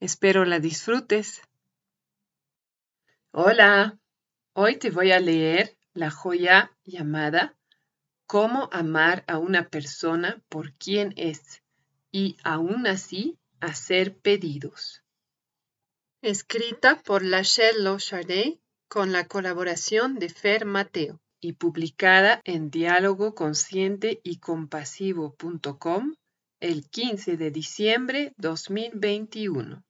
Espero la disfrutes. Hola, hoy te voy a leer la joya llamada Cómo amar a una persona por quien es y aún así hacer pedidos. Escrita por Lachelle Lochardet con la colaboración de Fer Mateo y publicada en diálogo consciente y compasivo.com el 15 de diciembre 2021.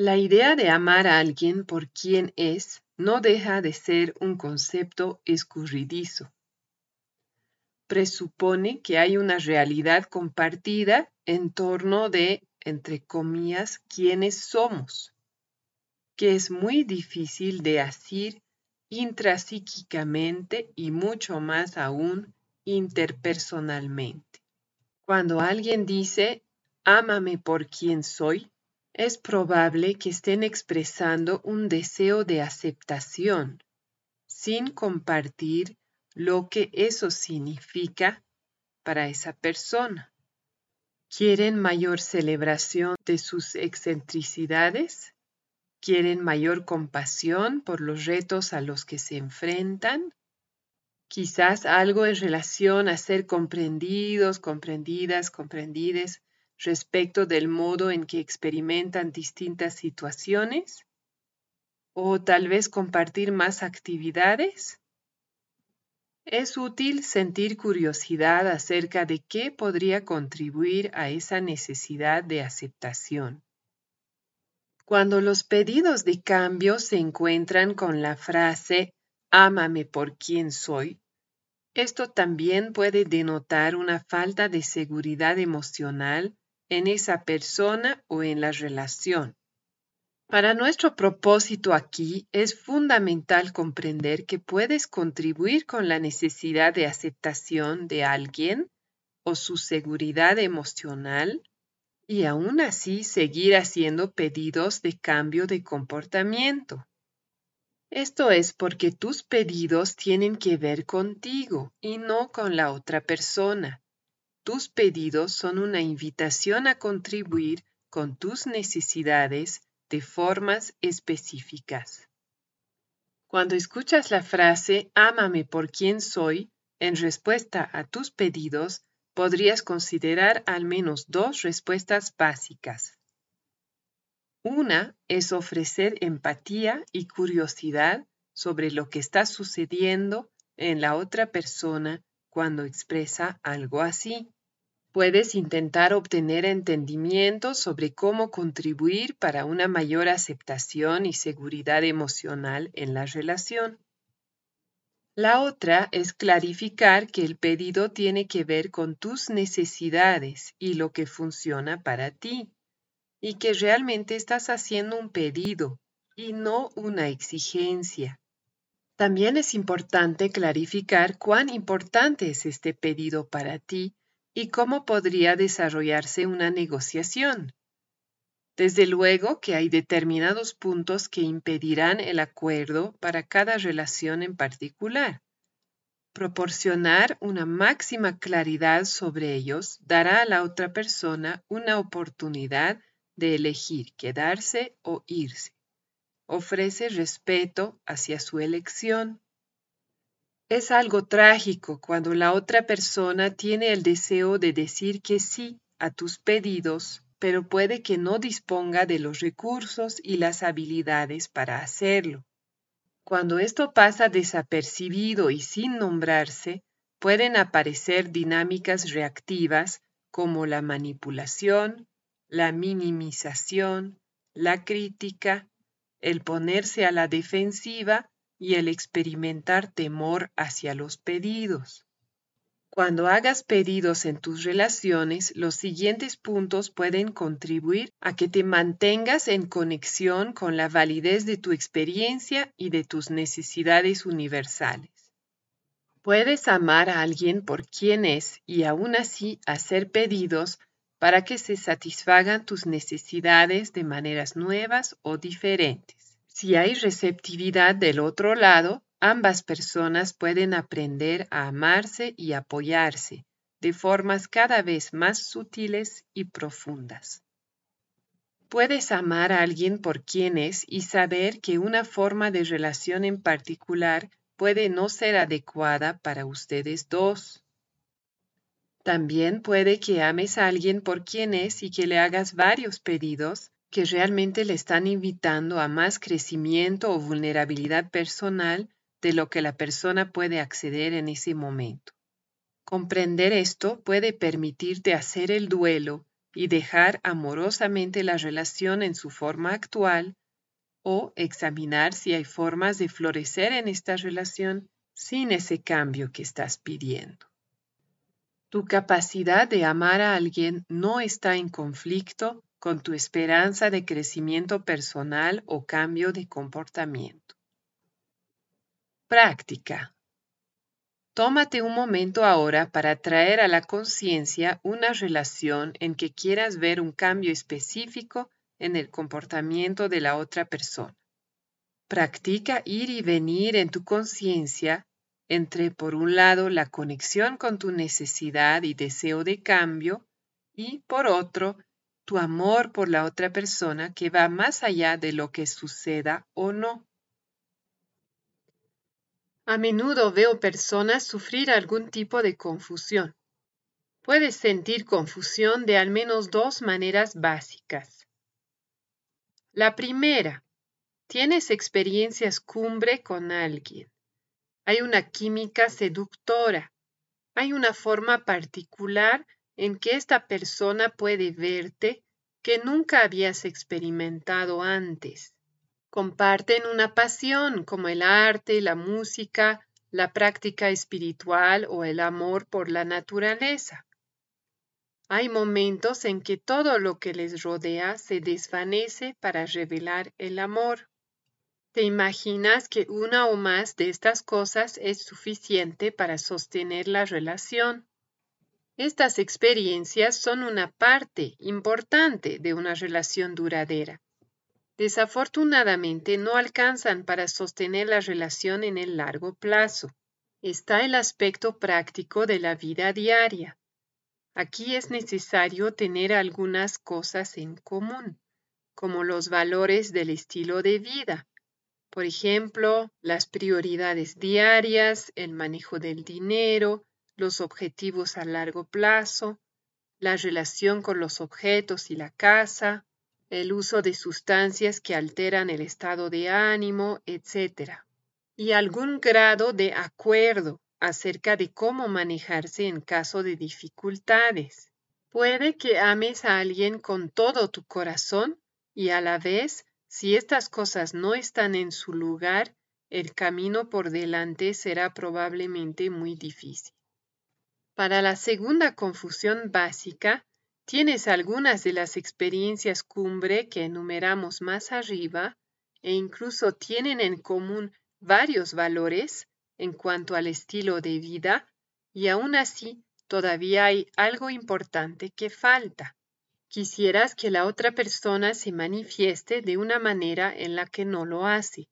La idea de amar a alguien por quien es no deja de ser un concepto escurridizo. Presupone que hay una realidad compartida en torno de, entre comillas, quienes somos, que es muy difícil de asir intrapsíquicamente y mucho más aún interpersonalmente. Cuando alguien dice, ámame por quien soy, es probable que estén expresando un deseo de aceptación sin compartir lo que eso significa para esa persona. ¿Quieren mayor celebración de sus excentricidades? ¿Quieren mayor compasión por los retos a los que se enfrentan? Quizás algo en relación a ser comprendidos, comprendidas, comprendides respecto del modo en que experimentan distintas situaciones? ¿O tal vez compartir más actividades? Es útil sentir curiosidad acerca de qué podría contribuir a esa necesidad de aceptación. Cuando los pedidos de cambio se encuentran con la frase ámame por quien soy, esto también puede denotar una falta de seguridad emocional en esa persona o en la relación. Para nuestro propósito aquí es fundamental comprender que puedes contribuir con la necesidad de aceptación de alguien o su seguridad emocional y aún así seguir haciendo pedidos de cambio de comportamiento. Esto es porque tus pedidos tienen que ver contigo y no con la otra persona. Tus pedidos son una invitación a contribuir con tus necesidades de formas específicas. Cuando escuchas la frase Ámame por quien soy, en respuesta a tus pedidos, podrías considerar al menos dos respuestas básicas. Una es ofrecer empatía y curiosidad sobre lo que está sucediendo en la otra persona cuando expresa algo así. Puedes intentar obtener entendimiento sobre cómo contribuir para una mayor aceptación y seguridad emocional en la relación. La otra es clarificar que el pedido tiene que ver con tus necesidades y lo que funciona para ti, y que realmente estás haciendo un pedido y no una exigencia. También es importante clarificar cuán importante es este pedido para ti y cómo podría desarrollarse una negociación. Desde luego que hay determinados puntos que impedirán el acuerdo para cada relación en particular. Proporcionar una máxima claridad sobre ellos dará a la otra persona una oportunidad de elegir quedarse o irse. Ofrece respeto hacia su elección. Es algo trágico cuando la otra persona tiene el deseo de decir que sí a tus pedidos pero puede que no disponga de los recursos y las habilidades para hacerlo. Cuando esto pasa desapercibido y sin nombrarse, pueden aparecer dinámicas reactivas como la manipulación, la minimización, la crítica, el ponerse a la defensiva y el experimentar temor hacia los pedidos. Cuando hagas pedidos en tus relaciones, los siguientes puntos pueden contribuir a que te mantengas en conexión con la validez de tu experiencia y de tus necesidades universales. Puedes amar a alguien por quien es y aún así hacer pedidos para que se satisfagan tus necesidades de maneras nuevas o diferentes. Si hay receptividad del otro lado, ambas personas pueden aprender a amarse y apoyarse de formas cada vez más sutiles y profundas. Puedes amar a alguien por quien es y saber que una forma de relación en particular puede no ser adecuada para ustedes dos. También puede que ames a alguien por quien es y que le hagas varios pedidos que realmente le están invitando a más crecimiento o vulnerabilidad personal de lo que la persona puede acceder en ese momento. Comprender esto puede permitirte hacer el duelo y dejar amorosamente la relación en su forma actual o examinar si hay formas de florecer en esta relación sin ese cambio que estás pidiendo. Tu capacidad de amar a alguien no está en conflicto con tu esperanza de crecimiento personal o cambio de comportamiento. Práctica. Tómate un momento ahora para traer a la conciencia una relación en que quieras ver un cambio específico en el comportamiento de la otra persona. Practica ir y venir en tu conciencia entre, por un lado, la conexión con tu necesidad y deseo de cambio y, por otro, tu amor por la otra persona que va más allá de lo que suceda o no. A menudo veo personas sufrir algún tipo de confusión. Puedes sentir confusión de al menos dos maneras básicas. La primera, tienes experiencias cumbre con alguien. Hay una química seductora. Hay una forma particular en que esta persona puede verte que nunca habías experimentado antes. Comparten una pasión como el arte, la música, la práctica espiritual o el amor por la naturaleza. Hay momentos en que todo lo que les rodea se desvanece para revelar el amor. ¿Te imaginas que una o más de estas cosas es suficiente para sostener la relación? Estas experiencias son una parte importante de una relación duradera desafortunadamente no alcanzan para sostener la relación en el largo plazo. Está el aspecto práctico de la vida diaria. Aquí es necesario tener algunas cosas en común, como los valores del estilo de vida, por ejemplo, las prioridades diarias, el manejo del dinero, los objetivos a largo plazo, la relación con los objetos y la casa, el uso de sustancias que alteran el estado de ánimo, etc. Y algún grado de acuerdo acerca de cómo manejarse en caso de dificultades. Puede que ames a alguien con todo tu corazón y a la vez, si estas cosas no están en su lugar, el camino por delante será probablemente muy difícil. Para la segunda confusión básica, Tienes algunas de las experiencias cumbre que enumeramos más arriba e incluso tienen en común varios valores en cuanto al estilo de vida y aún así todavía hay algo importante que falta. Quisieras que la otra persona se manifieste de una manera en la que no lo hace.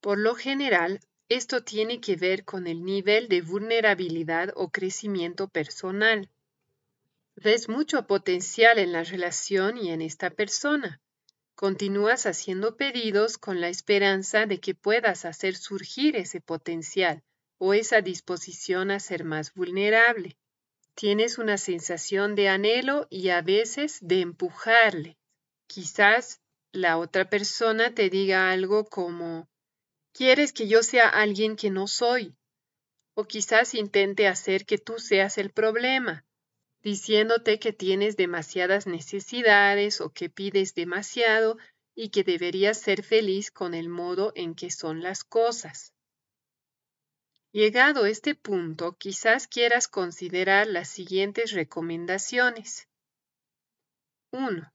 Por lo general, esto tiene que ver con el nivel de vulnerabilidad o crecimiento personal. Ves mucho potencial en la relación y en esta persona. Continúas haciendo pedidos con la esperanza de que puedas hacer surgir ese potencial o esa disposición a ser más vulnerable. Tienes una sensación de anhelo y a veces de empujarle. Quizás la otra persona te diga algo como, ¿quieres que yo sea alguien que no soy? O quizás intente hacer que tú seas el problema, diciéndote que tienes demasiadas necesidades o que pides demasiado y que deberías ser feliz con el modo en que son las cosas. Llegado este punto, quizás quieras considerar las siguientes recomendaciones. 1.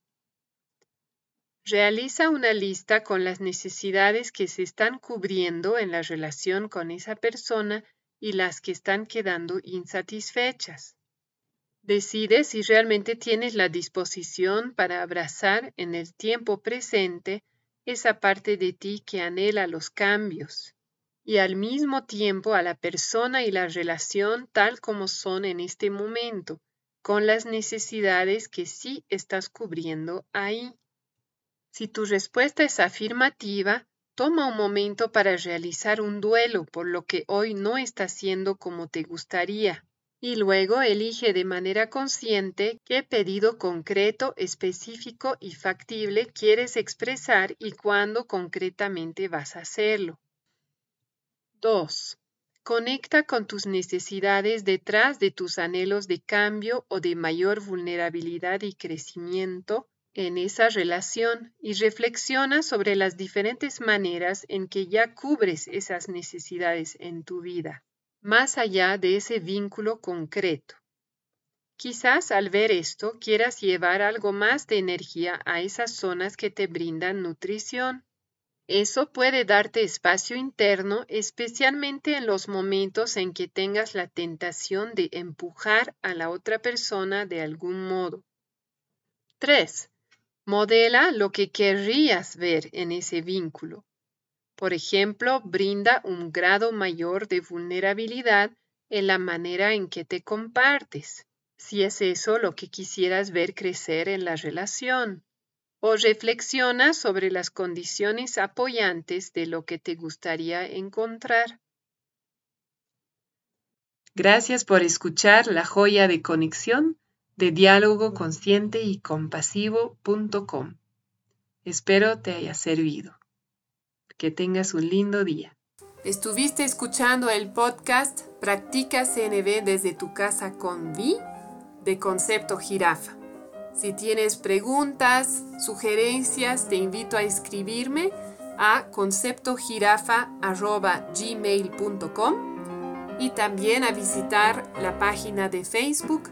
Realiza una lista con las necesidades que se están cubriendo en la relación con esa persona y las que están quedando insatisfechas. Decide si realmente tienes la disposición para abrazar en el tiempo presente esa parte de ti que anhela los cambios y al mismo tiempo a la persona y la relación tal como son en este momento, con las necesidades que sí estás cubriendo ahí. Si tu respuesta es afirmativa, toma un momento para realizar un duelo por lo que hoy no está siendo como te gustaría y luego elige de manera consciente qué pedido concreto, específico y factible quieres expresar y cuándo concretamente vas a hacerlo. 2. Conecta con tus necesidades detrás de tus anhelos de cambio o de mayor vulnerabilidad y crecimiento en esa relación y reflexiona sobre las diferentes maneras en que ya cubres esas necesidades en tu vida, más allá de ese vínculo concreto. Quizás al ver esto quieras llevar algo más de energía a esas zonas que te brindan nutrición eso puede darte espacio interno, especialmente en los momentos en que tengas la tentación de empujar a la otra persona de algún modo. 3. Modela lo que querrías ver en ese vínculo. Por ejemplo, brinda un grado mayor de vulnerabilidad en la manera en que te compartes, si es eso lo que quisieras ver crecer en la relación o reflexiona sobre las condiciones apoyantes de lo que te gustaría encontrar. Gracias por escuchar la joya de conexión de diálogo consciente y. Espero te haya servido. Que tengas un lindo día. Estuviste escuchando el podcast Practica CNB desde tu casa con Vi de Concepto Jirafa. Si tienes preguntas, sugerencias, te invito a escribirme a conceptojirafa.gmail.com y también a visitar la página de Facebook